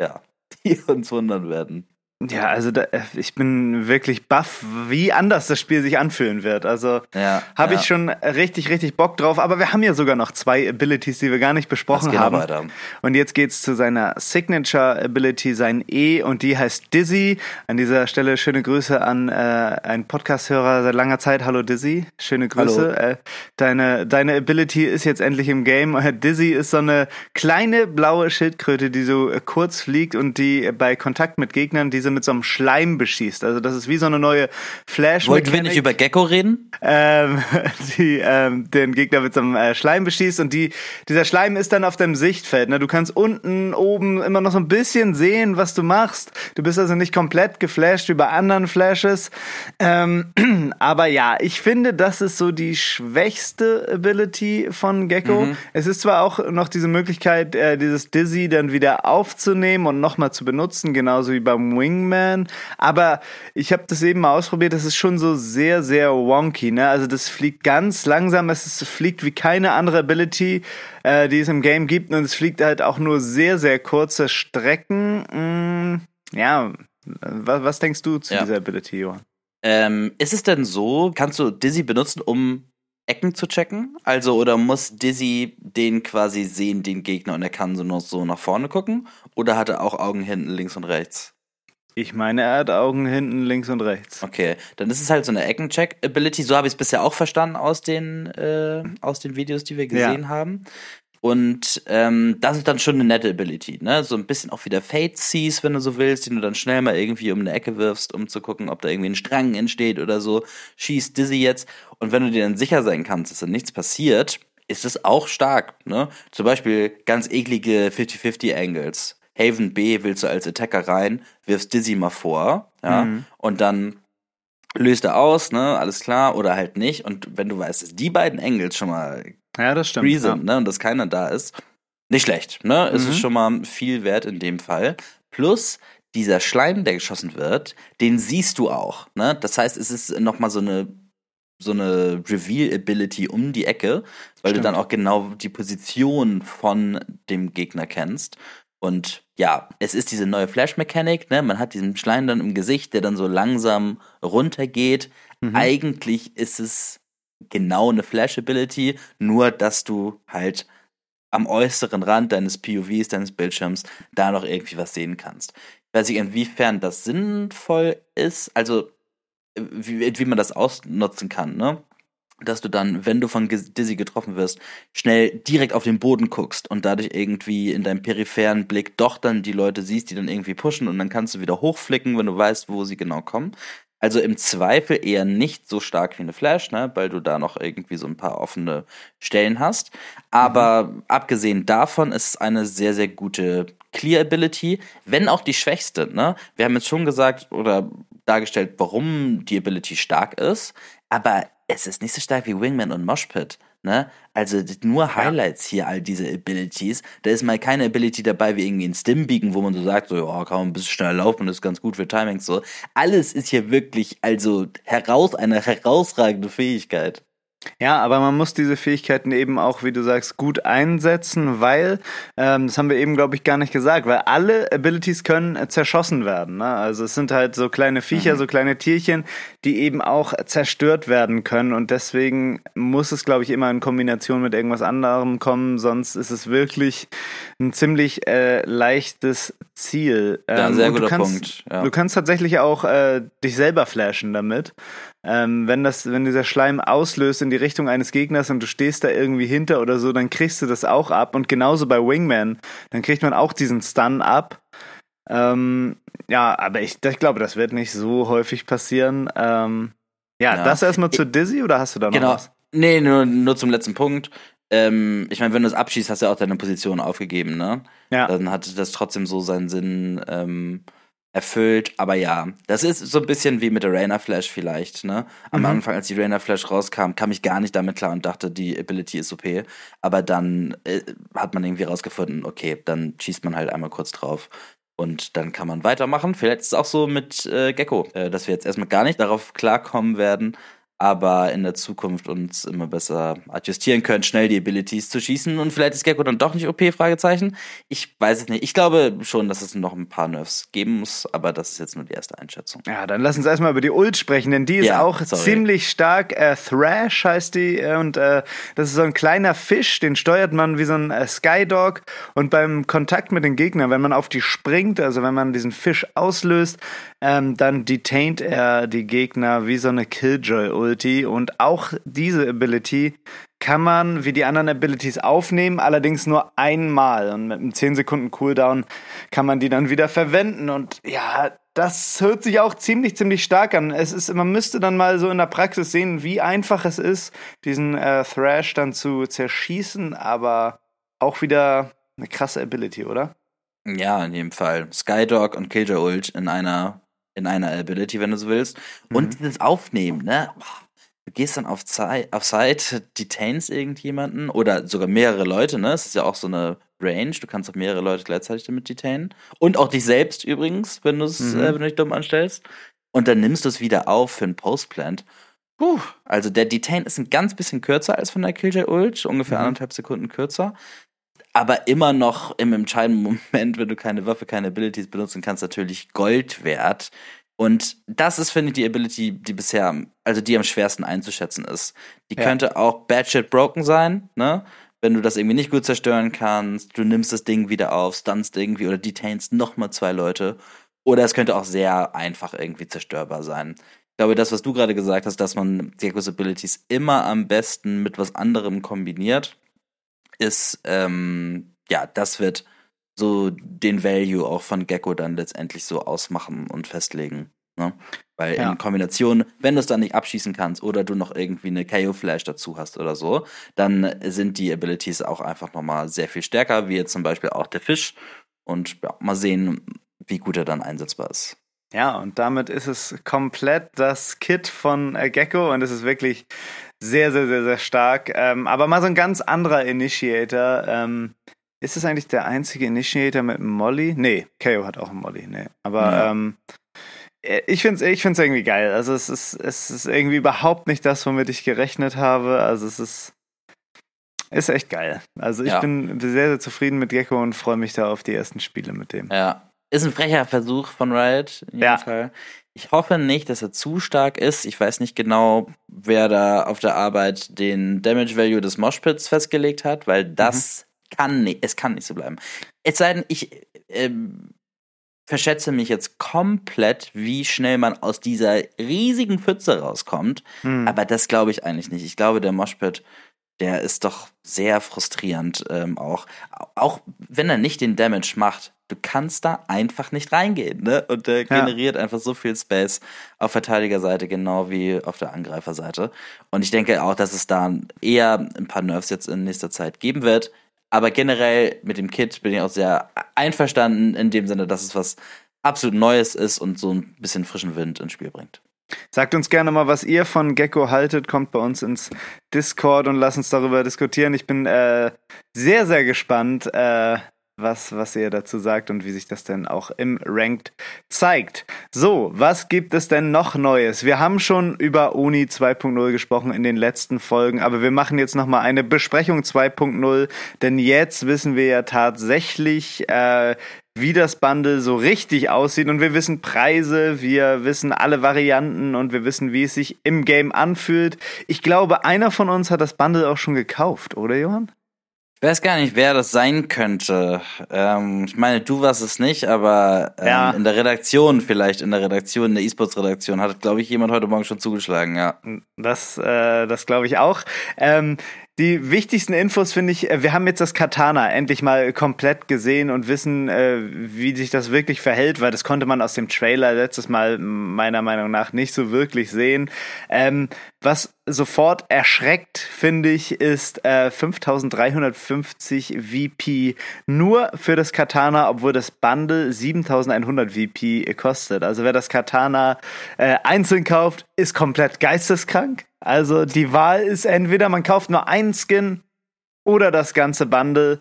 ja, die uns wundern werden. Ja, also da, ich bin wirklich baff, wie anders das Spiel sich anfühlen wird. Also Ja, habe ja. ich schon richtig, richtig Bock drauf. Aber wir haben ja sogar noch zwei Abilities, die wir gar nicht besprochen haben. weiter. Und jetzt geht's zu seiner Signature Ability, sein E, und die heißt Dizzy. An dieser Stelle schöne Grüße an äh, einen Podcast-Hörer seit langer Zeit. Hallo Dizzy, schöne Grüße. Äh, deine, deine Ability ist jetzt endlich im Game. Äh, Dizzy ist so eine kleine blaue Schildkröte, die so äh, kurz fliegt und die äh, bei Kontakt mit Gegnern diese mit so einem Schleim beschießt. Also das ist wie so eine neue flash Wollten wir nicht über Gecko reden? ähm, die ähm, den Gegner mit so einem äh, Schleim beschießt und die dieser Schleim ist dann auf deinem Sichtfeld. Ne? Du kannst unten, oben immer noch so ein bisschen sehen, was du machst. Du bist also nicht komplett geflasht wie bei anderen Flashes. Ähm, aber ja, ich finde, das ist so die schwächste Ability von Gecko. Es ist zwar auch noch diese Möglichkeit, äh, dieses Dizzy dann wieder aufzunehmen und nochmal zu benutzen, genauso wie beim Wingman. Aber ich habe das eben mal ausprobiert, das ist schon so sehr, sehr wonky. Ne? Also das fliegt ganz langsam, es fliegt wie keine andere Ability, äh, die es im Game gibt. Und es fliegt halt auch nur sehr, sehr kurze Strecken. Mm, ja, was, was denkst du zu Ja. dieser Ability, Johann? Ähm, ist es denn so, kannst du Dizzy benutzen, um Ecken zu checken? Also, oder muss Dizzy den quasi sehen, den Gegner, und er kann so noch so nach vorne gucken? Oder hat er auch Augen hinten, links und rechts? Ich meine, er hat Augen hinten, links und rechts. Okay, dann ist es halt so eine Eckencheck-Ability. So habe ich es bisher auch verstanden aus den, äh, aus den Videos, die wir gesehen haben. Und ähm, das ist dann schon eine nette Ability, ne? So ein bisschen auch wieder Fate Seas, wenn du so willst, den du dann schnell mal irgendwie um eine Ecke wirfst, um zu gucken, ob da irgendwie ein Strang entsteht oder so. Schießt Dizzy jetzt. Und wenn du dir dann sicher sein kannst, dass da nichts passiert, ist es auch stark, ne? Zum Beispiel ganz eklige 50-50 Angles. Haven B willst du als Attacker rein, wirfst Dizzy mal vor, ja, mhm. und dann löst er aus, ne, alles klar, oder halt nicht. Und wenn du weißt, dass die beiden Angles schon mal ja, das stimmt. Free sind, ja. ne? Und dass keiner da ist. Nicht schlecht, ne? Mhm. Es ist schon mal viel wert in dem Fall. Plus, dieser Schleim, der geschossen wird, den siehst du auch, ne? Das heißt, es ist nochmal so eine so eine Reveal-Ability um die Ecke, weil Stimmt. du dann auch genau die Position von dem Gegner kennst. Und ja, es ist diese neue Flash-Mechanik, ne? Man hat diesen Schleim dann im Gesicht, der dann so langsam runtergeht. Mhm. Eigentlich ist es genau eine Flash-Ability, nur dass du halt am äußeren Rand deines POVs, deines Bildschirms, da noch irgendwie was sehen kannst. Ich weiß nicht, inwiefern das sinnvoll ist, also wie, wie man das ausnutzen kann, ne? Dass du dann, wenn du von Dizzy getroffen wirst, schnell direkt auf den Boden guckst und dadurch irgendwie in deinem peripheren Blick doch dann die Leute siehst, die dann irgendwie pushen und dann kannst du wieder hochflicken, wenn du weißt, wo sie genau kommen. Also im Zweifel eher nicht so stark wie eine Flash, ne, weil du da noch irgendwie so ein paar offene Stellen hast. Aber mhm. abgesehen davon ist es eine sehr, sehr gute Clear Ability, wenn auch die schwächste. Ne? Wir haben jetzt schon gesagt oder dargestellt, warum die Ability stark ist, aber es ist nicht so stark wie Wingman und Moshpit. Ne? Also nur Highlights hier, all diese Abilities. Da ist mal keine Ability dabei wie irgendwie ein Stimbeacon, wo man so sagt, so, ja, kann man ein bisschen schneller laufen, das ist ganz gut für Timings so. Alles ist hier wirklich, also heraus, eine herausragende Fähigkeit. Ja, aber man muss diese Fähigkeiten eben auch, wie du sagst, gut einsetzen, weil, ähm, das haben wir eben, glaube ich, gar nicht gesagt, weil alle Abilities können äh, zerschossen werden. Ne? Also es sind halt so kleine Viecher, mhm. so kleine Tierchen, die eben auch zerstört werden können und deswegen muss es, glaube ich, immer in Kombination mit irgendwas anderem kommen, sonst ist es wirklich ein ziemlich äh, leichtes Ziel. Ähm, ja, sehr guter kannst, Punkt. Ja. Du kannst tatsächlich auch äh, dich selber flashen damit. Ähm, wenn das, wenn dieser Schleim auslöst in die Richtung eines Gegners und du stehst da irgendwie hinter oder so, dann kriegst du das auch ab. Und genauso bei Wingman, dann kriegt man auch diesen Stun ab. Ähm, ja, aber ich, ich glaube, das wird nicht so häufig passieren. Ähm, ja, ja, das erstmal zu Dizzy oder hast du da noch genau. was? Nee, nur, nur zum letzten Punkt. Ähm, ich meine, wenn du es abschießt, hast du ja auch deine Position aufgegeben, ne? Ja. Dann hat das trotzdem so seinen Sinn. Ähm, erfüllt. Aber ja, das ist so ein bisschen wie mit der Rainer Flash vielleicht, ne? Am mhm. Anfang, als die Rainer Flash rauskam, kam ich gar nicht damit klar und dachte, die Ability ist OP. Aber dann äh, hat man irgendwie rausgefunden, okay, dann schießt man halt einmal kurz drauf. Und dann kann man weitermachen. Vielleicht ist es auch so mit äh, Gecko, äh, dass wir jetzt erstmal gar nicht darauf klarkommen werden, aber in der Zukunft uns immer besser adjustieren können, schnell die Abilities zu schießen und vielleicht ist Gecko dann doch nicht OP, Fragezeichen. Ich weiß es nicht. Ich glaube schon, dass es noch ein paar Nerfs geben muss, aber das ist jetzt nur die erste Einschätzung. Ja, dann lass uns erstmal über die Ult sprechen, denn die ist ja, auch sorry. ziemlich stark. Äh, Thrash heißt die äh, und äh, das ist so ein kleiner Fisch, den steuert man wie so ein äh, Skydog und beim Kontakt mit den Gegnern, wenn man auf die springt, also wenn man diesen Fisch auslöst, ähm, dann detaint er die Gegner wie so eine Killjoy-Ulti. Und auch diese Ability kann man wie die anderen Abilities aufnehmen, allerdings nur einmal. Und mit einem 10 Sekunden Cooldown kann man die dann wieder verwenden. Und ja, das hört sich auch ziemlich, ziemlich stark an. Es ist, man müsste dann mal so in der Praxis sehen, wie einfach es ist, diesen äh, Thrash dann zu zerschießen, aber auch wieder eine krasse Ability, oder? Ja, in jedem Fall. Skydog und Killjoy Ult in einer in einer Ability, wenn du so willst. Und mhm. dieses Aufnehmen, ne? Du gehst dann auf, Zeit, auf Site, detainst irgendjemanden oder sogar mehrere Leute, ne? Es ist ja auch so eine Range, du kannst auch mehrere Leute gleichzeitig damit detainen. Und auch dich selbst übrigens, wenn du es, mhm. äh, wenn du dich dumm anstellst. Und dann nimmst du es wieder auf für ein Postplant. Puh, also der Detain ist ein ganz bisschen kürzer als von der Killjoy Ult, ungefähr mhm. anderthalb Sekunden kürzer aber immer noch im entscheidenden Moment, wenn du keine Waffe, keine Abilities benutzen kannst, natürlich Gold wert. Und das ist, finde ich, die Ability, die bisher, also die am schwersten einzuschätzen ist. Die ja. könnte auch bad shit broken sein, ne? Wenn du das irgendwie nicht gut zerstören kannst, du nimmst das Ding wieder auf, stunst irgendwie oder detainst nochmal zwei Leute. Oder es könnte auch sehr einfach irgendwie zerstörbar sein. Ich glaube, das, was du gerade gesagt hast, dass man Gekos Abilities immer am besten mit was anderem kombiniert, ist, ähm, ja, das wird so den Value auch von Gecko dann letztendlich so ausmachen und festlegen. Ne? Weil ja. in Kombination, wenn du es dann nicht abschießen kannst oder du noch irgendwie eine KO-Flash dazu hast oder so, dann sind die Abilities auch einfach nochmal sehr viel stärker, wie jetzt zum Beispiel auch der Fisch. Und ja, mal sehen, wie gut er dann einsetzbar ist. Ja, und damit ist es komplett das Kit von äh, Gecko und es ist wirklich sehr, sehr, sehr, sehr stark. Ähm, aber mal so ein ganz anderer Initiator. Ähm, ist es eigentlich der einzige Initiator mit Molly? Nee, KO hat auch einen Molly, nee. Aber ja. ähm, äh, ich finde es ich find's irgendwie geil. Also es ist, es ist irgendwie überhaupt nicht das, womit ich gerechnet habe. Also es ist, ist echt geil. Also ich ja. bin sehr, sehr zufrieden mit Gecko und freue mich da auf die ersten Spiele mit dem. Ja, ist ein frecher Versuch von Riot in jedem ja. Fall. Ich hoffe nicht, dass er zu stark ist. Ich weiß nicht genau, wer da auf der Arbeit den Damage Value des Moshpits festgelegt hat, weil das mhm. kann nicht, es kann nicht so bleiben. Es sei denn, ich ähm, verschätze mich jetzt komplett, wie schnell man aus dieser riesigen Pfütze rauskommt. Mhm. Aber das glaube ich eigentlich nicht. Ich glaube, der Moshpit, der ist doch sehr frustrierend ähm, auch. Auch wenn er nicht den Damage macht du kannst da einfach nicht reingehen, ne? Und der generiert ja. einfach so viel Space auf Verteidigerseite, genau wie auf der Angreiferseite. Und ich denke auch, dass es da eher ein paar Nerfs jetzt in nächster Zeit geben wird. Aber generell mit dem Kit bin ich auch sehr einverstanden, in dem Sinne, dass es was absolut Neues ist und so ein bisschen frischen Wind ins Spiel bringt. Sagt uns gerne mal, was ihr von Gecko haltet. Kommt bei uns ins Discord und lasst uns darüber diskutieren. Ich bin äh, sehr, sehr gespannt, äh, was, was ihr dazu sagt und wie sich das denn auch im Ranked zeigt. So, was gibt es denn noch Neues? Wir haben schon über Uni 2.0 gesprochen in den letzten Folgen, aber wir machen jetzt nochmal eine Besprechung 2.0, denn jetzt wissen wir ja tatsächlich, äh, wie das Bundle so richtig aussieht und wir wissen Preise, wir wissen alle Varianten und wir wissen, wie es sich im Game anfühlt. Ich glaube, einer von uns hat das Bundle auch schon gekauft, oder Johann? Ich weiß gar nicht, wer das sein könnte. Ähm, ich meine, du warst es nicht, aber ähm, ja. in der Redaktion vielleicht, in der Redaktion, in der E-Sports-Redaktion hat, glaube ich, jemand heute Morgen schon zugeschlagen, ja. Das, äh, das glaube ich auch. Ähm, die wichtigsten Infos finde ich, äh, wir haben jetzt das Katana endlich mal komplett gesehen und wissen, äh, wie sich das wirklich verhält, weil das konnte man aus dem Trailer letztes Mal meiner Meinung nach nicht so wirklich sehen. Ähm, was sofort erschreckt, finde ich, ist äh, 5350 VP nur für das Katana, obwohl das Bundle 7100 VP kostet. Also wer das Katana äh, einzeln kauft, ist komplett geisteskrank. Also die Wahl ist entweder man kauft nur einen Skin oder das ganze Bundle.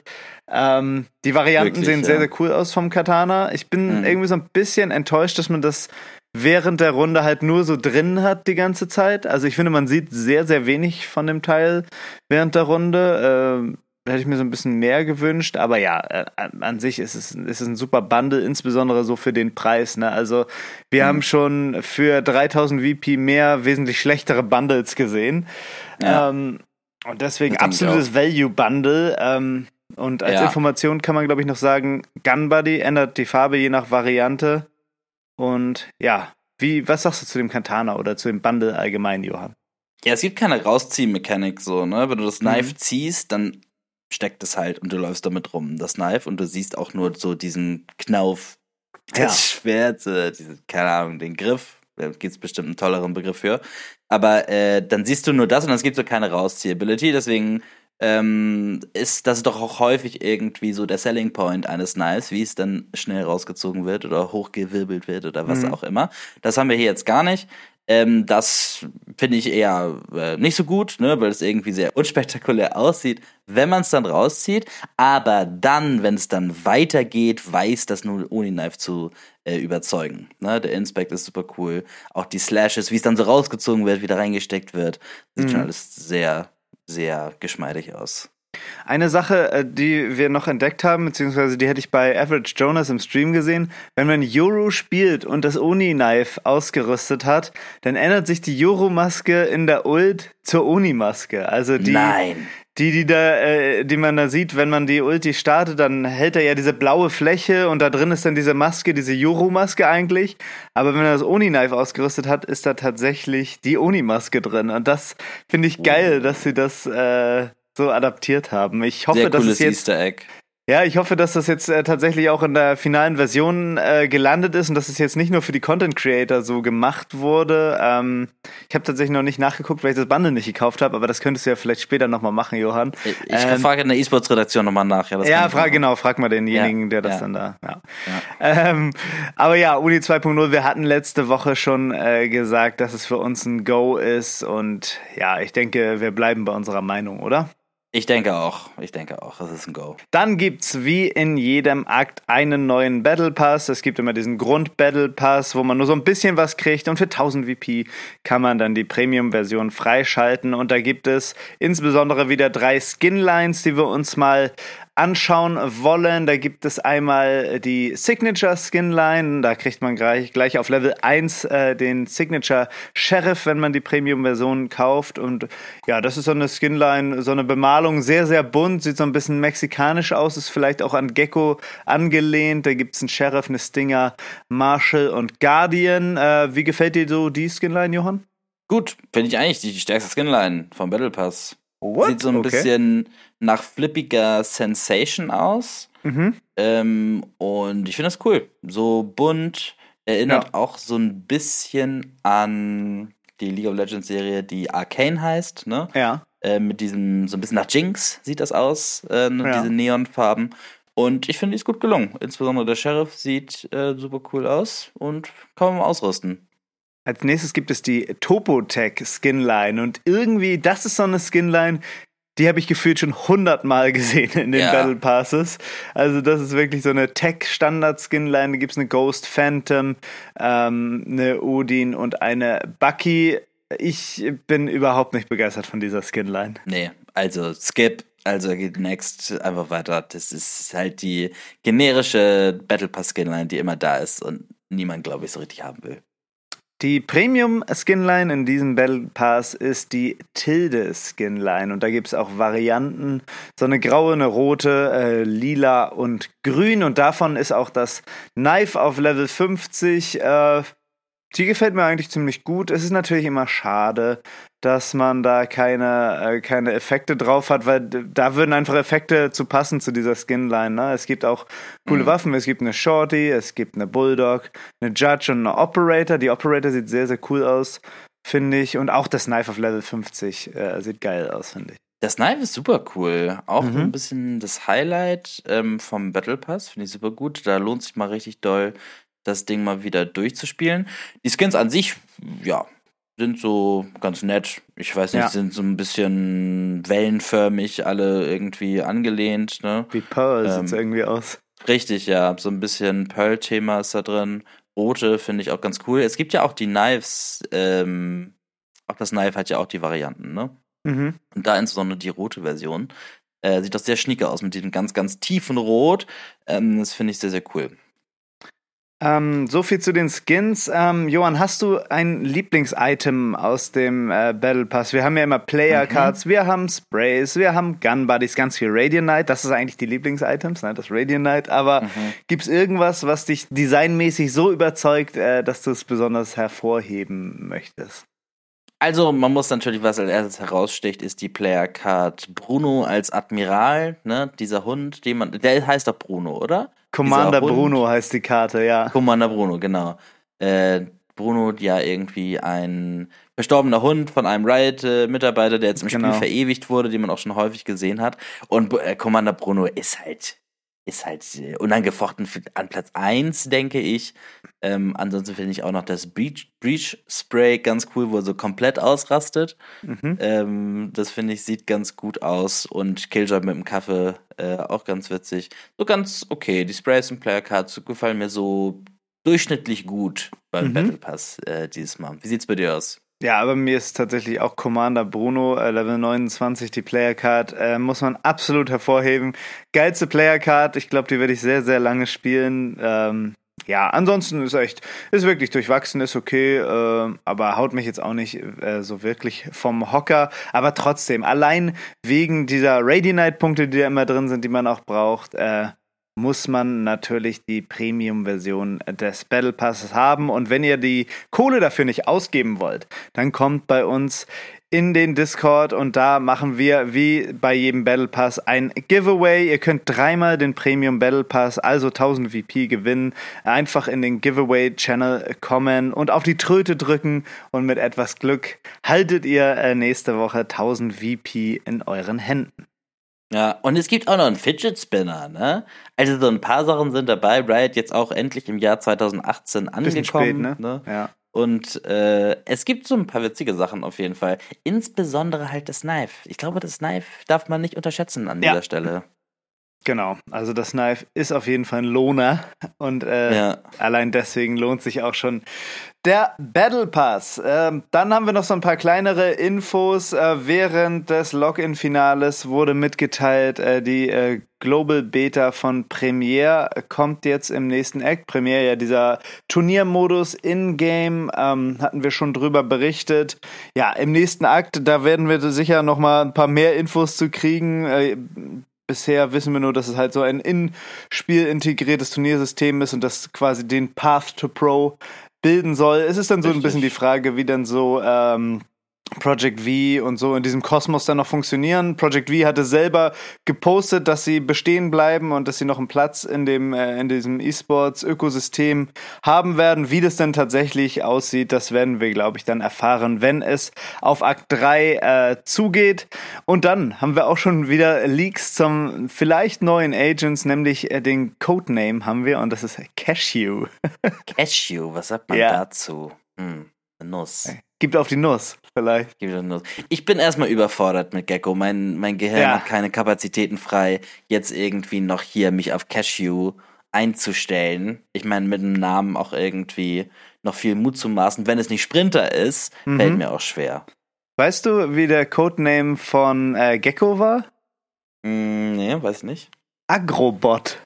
Ähm, die Varianten Wirklich, sehen ja. sehr, sehr cool aus vom Katana. Ich bin mhm. irgendwie so ein bisschen enttäuscht, dass man das während der Runde halt nur so drin hat die ganze Zeit. Also ich finde, man sieht sehr, sehr wenig von dem Teil während der Runde. Ähm, hätte ich mir so ein bisschen mehr gewünscht, aber ja, äh, an sich ist es, ist es ein super Bundle, insbesondere so für den Preis. Ne? Also wir mhm. haben schon für 3000 VP mehr wesentlich schlechtere Bundles gesehen. Ja. Ähm, und deswegen absolutes Value-Bundle. Ähm, und als ja. Information kann man, glaube ich, noch sagen, Gun Buddy ändert die Farbe je nach Variante. Und ja, wie, was sagst du zu dem Katana oder zu dem Bundle allgemein, Johann? Ja, es gibt keine Rauszieh-Mechanik so, ne? Wenn du das Knife mhm. ziehst, dann steckt es halt und du läufst damit rum, das Knife, und du siehst auch nur so diesen Knauf, das ja. Schwert, äh, diese, keine Ahnung, den Griff. Da gibt es bestimmt einen tolleren Begriff für. Aber äh, dann siehst du nur das und es gibt so keine Rausziehability, deswegen ähm, ist das doch auch häufig irgendwie so der Selling Point eines Knives, wie es dann schnell rausgezogen wird oder hochgewirbelt wird oder was mhm. auch immer. Das haben wir hier jetzt gar nicht. Ähm, das finde ich eher äh, nicht so gut, ne, weil es irgendwie sehr unspektakulär aussieht, wenn man es dann rauszieht. Aber dann, wenn es dann weitergeht, weiß das nur Uni-Knife zu äh, überzeugen. Ne? Der Inspect ist super cool. Auch die Slashes, wie es dann so rausgezogen wird, wieder reingesteckt wird, sieht mhm. schon alles sehr, sehr geschmeidig aus. Eine Sache, äh, die wir noch entdeckt haben, beziehungsweise die hätte ich bei Average Jonas im Stream gesehen, wenn man Euro spielt und das Uni-Knife ausgerüstet hat, dann ändert sich die Euro-Maske in der Ult zur Uni-Maske. Also die, Nein. Die, die da, äh, die man da sieht, wenn man die Ulti startet, dann hält er ja diese blaue Fläche und da drin ist dann diese Maske, diese Euro-Maske eigentlich. Aber wenn er das Uni-Knife ausgerüstet hat, ist da tatsächlich die Uni-Maske drin. Und das finde ich geil, dass sie das, äh, so adaptiert haben. Ich hoffe, Sehr dass cooles es jetzt Easter Egg. Ja, ich hoffe, dass das jetzt äh, tatsächlich auch in der finalen Version äh, gelandet ist und dass es jetzt nicht nur für die Content Creator so gemacht wurde. Ähm, ich habe tatsächlich noch nicht nachgeguckt, weil ich das Bundle nicht gekauft habe, aber das könntest du ja vielleicht später nochmal machen, Johann. Ich, ich ähm, frage in der E-Sports-Redaktion nochmal nach. Ja, ja frag, genau, frag mal denjenigen, ja, der das ja. dann da. Ja. ja. Ähm, aber ja, Uni 2.0, wir hatten letzte Woche schon äh, gesagt, dass es für uns ein Go ist und ja, ich denke, wir bleiben bei unserer Meinung, oder? Ich denke auch. Ich denke auch. Das ist ein Go. Dann gibt's wie in jedem Akt einen neuen Battle Pass. Es gibt immer diesen Grund Battle Pass, wo man nur so ein bisschen was kriegt und für 1000 VP kann man dann die Premium Version freischalten und da gibt es insbesondere wieder drei Skinlines, die wir uns mal anschauen wollen. Da gibt es einmal die Signature Skinline. Da kriegt man gleich, gleich auf Level 1 äh, den Signature Sheriff, wenn man die Premium-Version kauft. Und ja, das ist so eine Skinline, so eine Bemalung, sehr, sehr bunt, sieht so ein bisschen mexikanisch aus, ist vielleicht auch an Gecko angelehnt. Da gibt es einen Sheriff, eine Stinger, Marshall und Guardian. Äh, wie gefällt dir so die Skinline, Johann? Gut, finde ich eigentlich die stärkste Skinline vom Battle Pass. What? Sieht so ein okay. bisschen nach flippiger Sensation aus. Mhm. Ähm, und ich finde das cool. So bunt. Erinnert ja. auch so ein bisschen an die League of Legends Serie, die Arcane heißt, ne? Ja. Äh, mit diesem, so ein bisschen nach Jinx sieht das aus, äh, ja. diese Neonfarben. Und ich finde, die ist gut gelungen. Insbesondere der Sheriff sieht äh, super cool aus und kann man mal ausrüsten. Als nächstes gibt es die Topotech Skinline und irgendwie, das ist so eine Skinline, die habe ich gefühlt schon hundertmal gesehen in den ja. Battle Passes. Also das ist wirklich so eine Tech-Standard-Skinline. Da gibt es eine Ghost Phantom, ähm, eine Odin und eine Bucky. Ich bin überhaupt nicht begeistert von dieser Skinline. Nee, also Skip, also geht next einfach weiter. Das ist halt die generische Battle Pass Skinline, die immer da ist und niemand, glaube ich, so richtig haben will. Die Premium Skinline in diesem Battle Pass ist die Tilde Skinline und da gibt es auch Varianten, so eine graue, eine rote, äh, lila und grün. Und davon ist auch das Knife auf Level 50 äh, die gefällt mir eigentlich ziemlich gut. Es ist natürlich immer schade, dass man da keine, äh, keine Effekte drauf hat, weil da würden einfach Effekte zu passen zu dieser Skinline. Ne? Es gibt auch coole mhm. Waffen. Es gibt eine Shorty, es gibt eine Bulldog, eine Judge und eine Operator. Die Operator sieht sehr, sehr cool aus, finde ich. Und auch das Knife auf Level 50 äh, sieht geil aus, finde ich. Das Knife ist super cool. Auch mhm. ein bisschen das Highlight ähm, vom Battle Pass. Finde ich super gut. Da lohnt sich mal richtig doll das Ding mal wieder durchzuspielen. Die Skins an sich, ja, sind so ganz nett. Ich weiß nicht, ja. sind so ein bisschen wellenförmig alle irgendwie angelehnt. Ne? Wie Pearl ähm, sieht irgendwie aus. Richtig, ja. So ein bisschen Pearl-Thema ist da drin. Rote finde ich auch ganz cool. Es gibt ja auch die Knives. Ähm, auch das Knife hat ja auch die Varianten, ne? Mhm. Und da insbesondere die rote Version. Äh, sieht doch sehr schnieke aus mit diesem ganz, ganz tiefen Rot. Ähm, das finde ich sehr, sehr cool. Ähm, so viel zu den Skins. Ähm, Johann, hast du ein Lieblingsitem aus dem äh, Battle Pass? Wir haben ja immer Player Cards, mhm. wir haben Sprays, wir haben Gun Buddies, ganz viel Radiant Knight. Das ist eigentlich die Lieblingsitems, ne? das Radiant Knight. Aber mhm. gibt es irgendwas, was dich designmäßig so überzeugt, äh, dass du es besonders hervorheben möchtest? Also, man muss natürlich, was als erstes heraussticht, ist die Player Card Bruno als Admiral, ne? Dieser Hund, den man, der heißt doch Bruno, oder? Commander Bruno heißt die Karte, ja. Commander Bruno, genau. Äh, Bruno, ja irgendwie ein verstorbener Hund von einem Riot-Mitarbeiter, der jetzt im genau. Spiel verewigt wurde, den man auch schon häufig gesehen hat. Und äh, Commander Bruno ist halt ist halt unangefochten an Platz 1, denke ich. Ähm, ansonsten finde ich auch noch das Breach, Breach Spray ganz cool, wo er so komplett ausrastet. Mhm. Ähm, das finde ich sieht ganz gut aus. Und Killjoy mit dem Kaffee äh, auch ganz witzig. So ganz okay. Die Sprays und Player Cards gefallen mir so durchschnittlich gut beim mhm. Battle Pass äh, dieses Mal. Wie sieht's bei dir aus? Ja, aber mir ist tatsächlich auch Commander Bruno, äh, Level 29, die Player Card, äh, muss man absolut hervorheben. Geilste Player Card, ich glaube, die werde ich sehr, sehr lange spielen. Ähm, ja, ansonsten ist echt, ist wirklich durchwachsen, ist okay, äh, aber haut mich jetzt auch nicht äh, so wirklich vom Hocker. Aber trotzdem, allein wegen dieser Radiant Punkte, die da immer drin sind, die man auch braucht, äh, muss man natürlich die Premium-Version des Battle Passes haben. Und wenn ihr die Kohle dafür nicht ausgeben wollt, dann kommt bei uns in den Discord und da machen wir wie bei jedem Battle Pass ein Giveaway. Ihr könnt dreimal den Premium Battle Pass, also 1000 VP gewinnen. Einfach in den Giveaway Channel kommen und auf die Tröte drücken und mit etwas Glück haltet ihr äh, nächste Woche 1000 VP in euren Händen. Ja, und es gibt auch noch einen Fidget Spinner, ne? Also so ein paar Sachen sind dabei. Riot jetzt auch endlich im Jahr 2018 angekommen. Spät, ne? ne? Ja. Und äh, es gibt so ein paar witzige Sachen auf jeden Fall. Insbesondere halt das Knife. Ich glaube, das Knife darf man nicht unterschätzen an dieser Stelle. Genau, also das Knife ist auf jeden Fall ein Lohner und äh, ja. allein deswegen lohnt sich auch schon der Battle Pass. Äh, dann haben wir noch so ein paar kleinere Infos. Äh, während des Login-Finales wurde mitgeteilt, äh, die äh, Global Beta von Premiere kommt jetzt im nächsten Act. Premiere, ja, dieser Turniermodus in-game, ähm, hatten wir schon drüber berichtet. Ja, im nächsten Akt, da werden wir sicher noch mal ein paar mehr Infos zu kriegen äh, Bisher wissen wir nur, dass es halt so ein in Spiel integriertes Turniersystem ist und das quasi den Path to Pro bilden soll. Es ist dann so Richtig. ein bisschen die Frage, wie dann so ähm, Project V und so in diesem Kosmos dann noch funktionieren. Project V hatte selber gepostet, dass sie bestehen bleiben und dass sie noch einen Platz in dem äh, in diesem E-Sports-Ökosystem haben werden. Wie das denn tatsächlich aussieht, das werden wir, glaube ich, dann erfahren, wenn es auf Akt 3 äh, zugeht. Und dann haben wir auch schon wieder Leaks zum vielleicht neuen Agents, nämlich äh, den Codename haben wir und das ist Cashew. Cashew, was sagt man ja. dazu? Hm, Nuss. Gibt auf die Nuss, vielleicht. Gibt auf die Nuss. Ich bin erstmal überfordert mit Gecko. Mein, mein Gehirn ja. hat keine Kapazitäten frei, jetzt irgendwie noch hier mich auf Cashew einzustellen. Ich meine, mit dem Namen auch irgendwie noch viel Mut zu maßen. Wenn es nicht Sprinter ist, mhm. fällt mir auch schwer. Weißt du, wie der Codename von äh, Gecko war? Mm, nee, weiß nicht. Agrobot.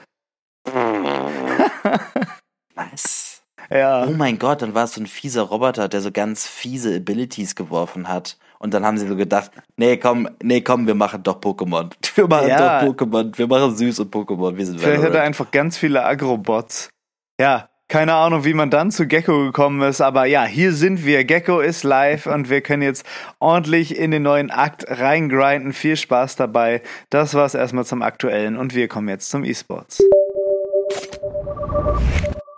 Was? Ja. Oh mein Gott, dann war es so ein fieser Roboter, der so ganz fiese Abilities geworfen hat. Und dann haben sie so gedacht, nee, komm, nee, komm, wir machen doch Pokémon. Wir machen ja. doch Pokémon. Wir machen süß und Pokémon. Wir sind Vielleicht hat er einfach ganz viele Agrobots. Ja, keine Ahnung, wie man dann zu Gecko gekommen ist, aber ja, hier sind wir. Gecko ist live und wir können jetzt ordentlich in den neuen Akt reingrinden. Viel Spaß dabei. Das war's erstmal zum Aktuellen und wir kommen jetzt zum E-Sports.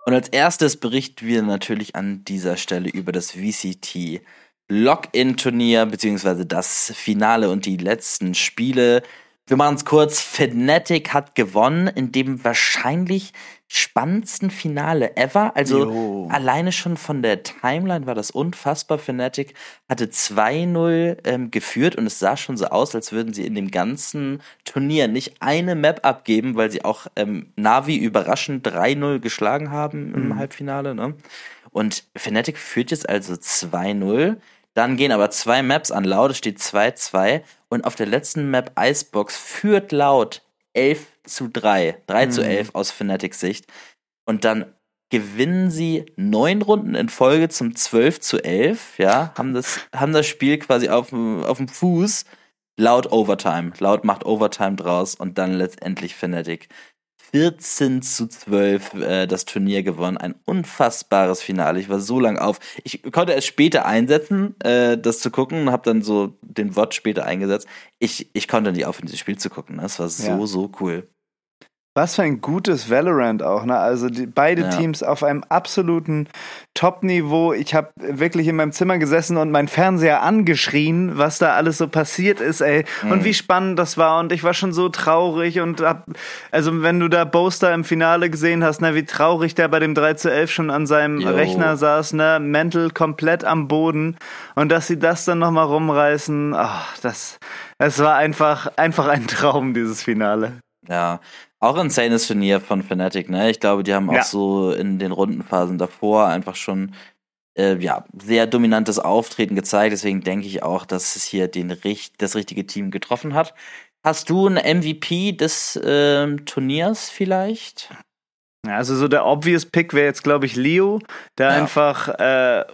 Und als erstes berichten wir natürlich an dieser Stelle über das VCT Login-Turnier, beziehungsweise das Finale und die letzten Spiele. Wir machen es kurz. Fnatic hat gewonnen in dem wahrscheinlich spannendsten Finale ever. Also jo. alleine schon von der Timeline war das unfassbar. Fnatic hatte 2-0 ähm, geführt und es sah schon so aus, als würden sie in dem ganzen Turnier nicht eine Map abgeben, weil sie auch ähm, Navi überraschend 3-0 geschlagen haben im mhm. Halbfinale. Ne? Und Fnatic führt jetzt also 2-0. Dann gehen aber zwei Maps an Laut, es steht 2-2 und auf der letzten Map Icebox führt Laut 11 zu 3, 3 mhm. zu 11 aus Fanatics Sicht. Und dann gewinnen sie neun Runden in Folge zum 12 zu 11, ja, haben das, haben das Spiel quasi auf, auf dem Fuß, laut Overtime. Laut macht Overtime draus und dann letztendlich Fnatic 14 zu 12 äh, das Turnier gewonnen. Ein unfassbares Finale. Ich war so lang auf. Ich konnte es später einsetzen, äh, das zu gucken, und habe dann so den Wort später eingesetzt. Ich, ich konnte nicht aufhören, dieses Spiel zu gucken. Das war so, ja. so cool. Was für ein gutes Valorant auch, ne? Also die, beide ja. Teams auf einem absoluten Top-Niveau. Ich habe wirklich in meinem Zimmer gesessen und mein Fernseher angeschrien, was da alles so passiert ist, ey. Mhm. Und wie spannend das war. Und ich war schon so traurig und hab, also wenn du da Boaster im Finale gesehen hast, ne, wie traurig der bei dem 3 zu 11 schon an seinem Yo. Rechner saß, ne, mental komplett am Boden. Und dass sie das dann nochmal rumreißen, ach, das, es war einfach, einfach ein Traum, dieses Finale. Ja, auch ein insanes Turnier von Fnatic, ne? Ich glaube, die haben ja. auch so in den Rundenphasen davor einfach schon äh, ja, sehr dominantes Auftreten gezeigt. Deswegen denke ich auch, dass es hier den, das richtige Team getroffen hat. Hast du einen MVP des äh, Turniers vielleicht? Ja, also so der obvious Pick wäre jetzt, glaube ich, Leo, der ja. einfach äh,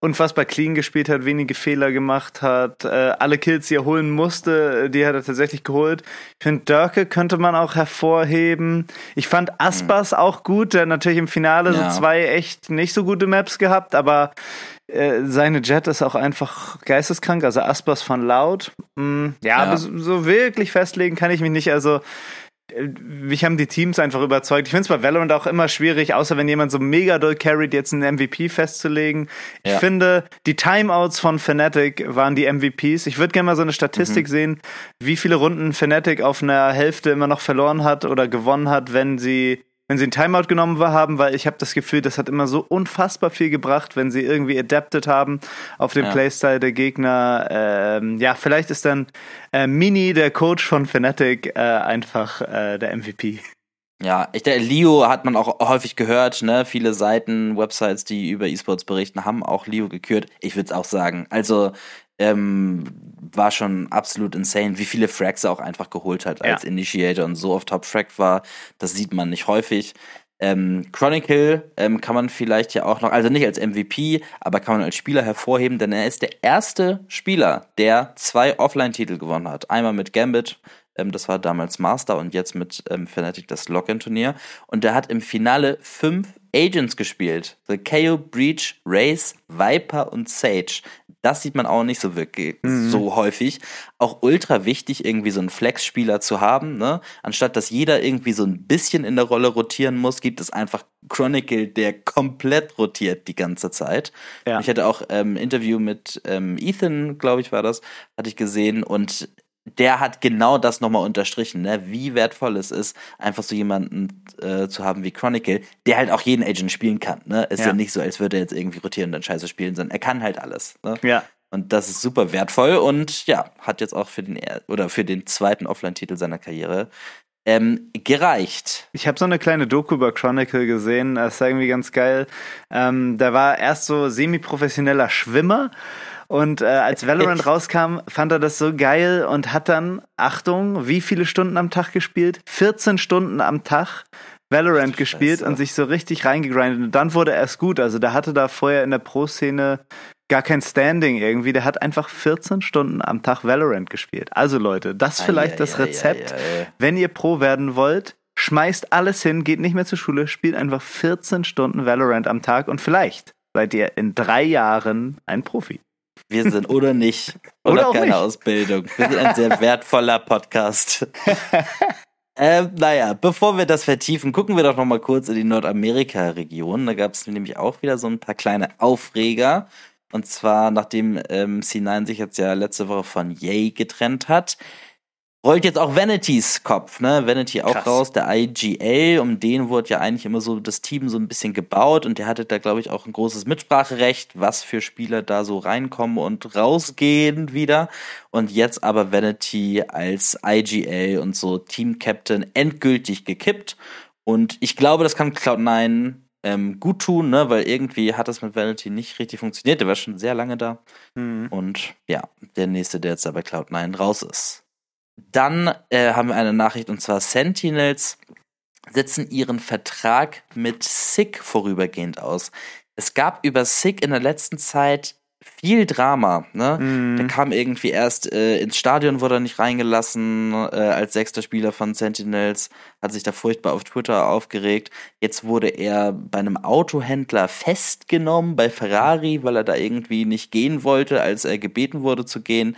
unfassbar clean gespielt hat, wenige Fehler gemacht hat, äh, alle Kills, die er holen musste, die hat er tatsächlich geholt. Ich finde, Dörke könnte man auch hervorheben. Ich fand Aspas mhm. auch gut, der hat natürlich im Finale ja. so zwei echt nicht so gute Maps gehabt, aber äh, seine Jet ist auch einfach geisteskrank, also Aspas von Laut. Mm, ja, ja, aber so, so wirklich festlegen kann ich mich nicht. Also mich haben die Teams einfach überzeugt. Ich finde es bei Valorant auch immer schwierig, außer wenn jemand so mega doll carried, jetzt einen MVP festzulegen. Ja. Ich finde, die Timeouts von Fnatic waren die MVPs. Ich würde gerne mal so eine Statistik mhm. sehen, wie viele Runden Fnatic auf einer Hälfte immer noch verloren hat oder gewonnen hat, wenn sie wenn sie einen Timeout genommen haben, weil ich habe das Gefühl, das hat immer so unfassbar viel gebracht, wenn sie irgendwie adapted haben auf den ja. Playstyle der Gegner. Ähm, ja, vielleicht ist dann äh, Mini, der Coach von Fnatic, äh, einfach äh, der MVP. Ja, ich der Leo hat man auch häufig gehört, ne? Viele Seiten, Websites, die über E-Sports berichten, haben auch Leo gekürt. Ich würde es auch sagen. Also ähm, war schon absolut insane, wie viele Frags er auch einfach geholt hat als ja. Initiator und so auf Top Frag war. Das sieht man nicht häufig. Ähm, Chronicle ähm, kann man vielleicht ja auch noch, also nicht als MVP, aber kann man als Spieler hervorheben, denn er ist der erste Spieler, der zwei Offline-Titel gewonnen hat. Einmal mit Gambit, ähm, das war damals Master und jetzt mit ähm, Fnatic das Login-Turnier. Und der hat im Finale fünf Agents gespielt. The KO, Breach, Race, Viper und Sage. Das sieht man auch nicht so wirklich mhm. so häufig. Auch ultra wichtig, irgendwie so einen Flex-Spieler zu haben, ne? Anstatt dass jeder irgendwie so ein bisschen in der Rolle rotieren muss, gibt es einfach Chronicle, der komplett rotiert die ganze Zeit. Ja. Ich hatte auch ähm, ein Interview mit ähm, Ethan, glaube ich, war das, hatte ich gesehen und der hat genau das nochmal unterstrichen, ne? wie wertvoll es ist, einfach so jemanden äh, zu haben wie Chronicle, der halt auch jeden Agent spielen kann. Ne? Ist ja. ja nicht so, als würde er jetzt irgendwie rotieren und dann scheiße spielen, sondern er kann halt alles. Ne? Ja. Und das ist super wertvoll und ja, hat jetzt auch für den oder für den zweiten Offline-Titel seiner Karriere ähm, gereicht. Ich habe so eine kleine Doku über Chronicle gesehen, das ist irgendwie ganz geil. Ähm, da war erst so semi-professioneller Schwimmer und äh, als Valorant rauskam, fand er das so geil und hat dann, Achtung, wie viele Stunden am Tag gespielt? 14 Stunden am Tag Valorant gespielt und sich so richtig reingegrindet. Und dann wurde er es gut. Also der hatte da vorher in der Pro-Szene gar kein Standing irgendwie. Der hat einfach 14 Stunden am Tag Valorant gespielt. Also Leute, das ist vielleicht ah, ja, das ja, Rezept. Ja, Wenn ihr Pro werden wollt, schmeißt alles hin, geht nicht mehr zur Schule, spielt einfach 14 Stunden Valorant am Tag und vielleicht seid ihr in drei Jahren ein Profi wir sind oder nicht. Oder, oder keine nicht. Ausbildung. Wir sind ein sehr wertvoller Podcast. ähm, naja, bevor wir das vertiefen, gucken wir doch noch mal kurz in die Nordamerika-Region. Da gab es nämlich auch wieder so ein paar kleine Aufreger. Und zwar, nachdem ähm, C9 sich jetzt ja letzte Woche von Yay getrennt hat, rollt jetzt auch Vanitys Kopf, ne? Vanity auch Krass. raus, der IGL, um den wurde ja eigentlich immer so das Team so ein bisschen gebaut und der hatte da, glaube ich, auch ein großes Mitspracherecht, was für Spieler da so reinkommen und rausgehen wieder. Und jetzt aber Vanity als IGL und so Team Captain endgültig gekippt. Und ich glaube, das kann Cloud9 ähm, gut tun, ne? weil irgendwie hat das mit Vanity nicht richtig funktioniert. Der war schon sehr lange da. Mhm. Und ja, der nächste, der jetzt da bei Cloud9 raus ist. Dann äh, haben wir eine Nachricht und zwar Sentinels setzen ihren Vertrag mit SICK vorübergehend aus. Es gab über SICK in der letzten Zeit viel Drama. Ne? Mm. Der kam irgendwie erst äh, ins Stadion, wurde er nicht reingelassen äh, als sechster Spieler von Sentinels, hat sich da furchtbar auf Twitter aufgeregt. Jetzt wurde er bei einem Autohändler festgenommen, bei Ferrari, weil er da irgendwie nicht gehen wollte, als er gebeten wurde zu gehen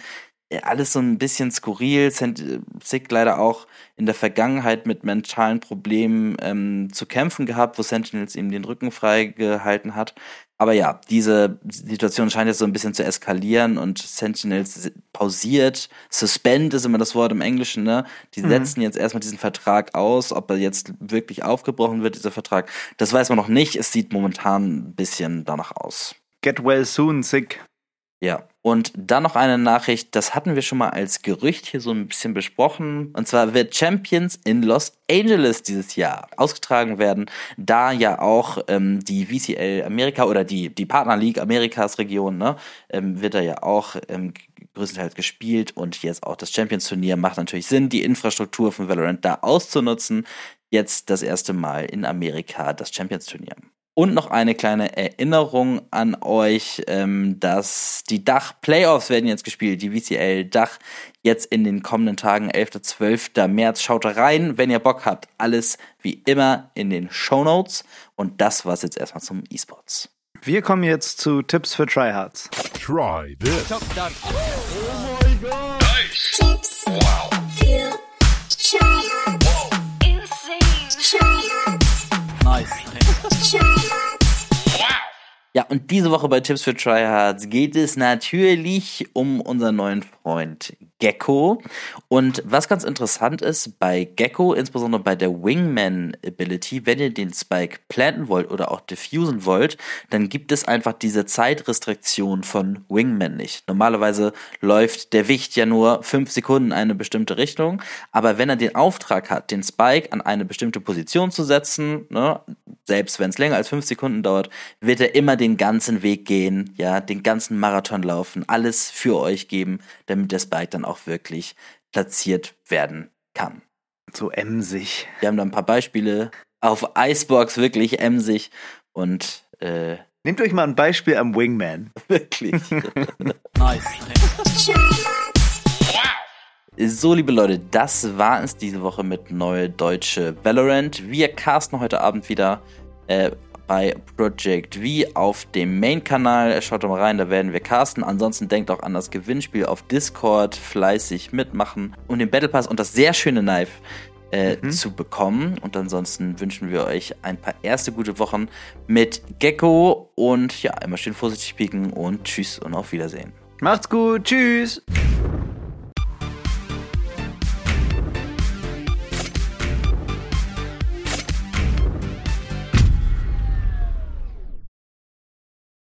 alles so ein bisschen skurril. Sick leider auch in der Vergangenheit mit mentalen Problemen ähm, zu kämpfen gehabt, wo Sentinels ihm den Rücken frei gehalten hat. Aber ja, diese Situation scheint jetzt so ein bisschen zu eskalieren und Sentinels pausiert. Suspend ist immer das Wort im Englischen, ne? Die mhm. setzen jetzt erstmal diesen Vertrag aus. Ob er jetzt wirklich aufgebrochen wird, dieser Vertrag, das weiß man noch nicht. Es sieht momentan ein bisschen danach aus. Get well soon, Sick. Ja, und dann noch eine Nachricht, das hatten wir schon mal als Gerücht hier so ein bisschen besprochen. Und zwar wird Champions in Los Angeles dieses Jahr ausgetragen werden, da ja auch ähm, die VCL Amerika oder die, die Partner League Amerikas Region, ne, ähm, wird da ja auch ähm, größtenteils gespielt und jetzt auch das Champions Turnier macht natürlich Sinn, die Infrastruktur von Valorant da auszunutzen. Jetzt das erste Mal in Amerika das Champions Turnier. Und noch eine kleine Erinnerung an euch, ähm, dass die Dach-Playoffs werden jetzt gespielt, die VCL Dach jetzt in den kommenden Tagen, 11. 12. März. Schaut rein, wenn ihr Bock habt. Alles wie immer in den Show Notes. Und das war's jetzt erstmal zum E-Sports. Wir kommen jetzt zu Tipps für Tryhards. Try this. Tips wow. für Tryhards. Insane. Tryhards. Nice. Tryhards. Ja, und diese Woche bei Tipps für Tryhards geht es natürlich um unseren neuen Freund Gecko. Und was ganz interessant ist, bei Gecko, insbesondere bei der Wingman Ability, wenn ihr den Spike planten wollt oder auch diffusen wollt, dann gibt es einfach diese Zeitrestriktion von Wingman nicht. Normalerweise läuft der Wicht ja nur fünf Sekunden in eine bestimmte Richtung, aber wenn er den Auftrag hat, den Spike an eine bestimmte Position zu setzen, ne, selbst wenn es länger als fünf Sekunden dauert, wird er immer den ganzen Weg gehen, ja, den ganzen Marathon laufen, alles für euch geben, damit der Spike dann auch wirklich platziert werden kann. So emsig. Wir haben da ein paar Beispiele auf Icebox, wirklich emsig und äh, Nehmt euch mal ein Beispiel am Wingman. wirklich. Tryhards. So, liebe Leute, das war es diese Woche mit Neue Deutsche Valorant. Wir casten heute Abend wieder äh, bei Project V auf dem Main-Kanal. Schaut doch mal rein, da werden wir casten. Ansonsten denkt auch an das Gewinnspiel auf Discord, fleißig mitmachen, um den Battle Pass und das sehr schöne Knife äh, zu bekommen. Und ansonsten wünschen wir euch ein paar erste gute Wochen mit Gecko und ja, immer schön vorsichtig pieken und tschüss und auf Wiedersehen. Macht's gut. Tschüss.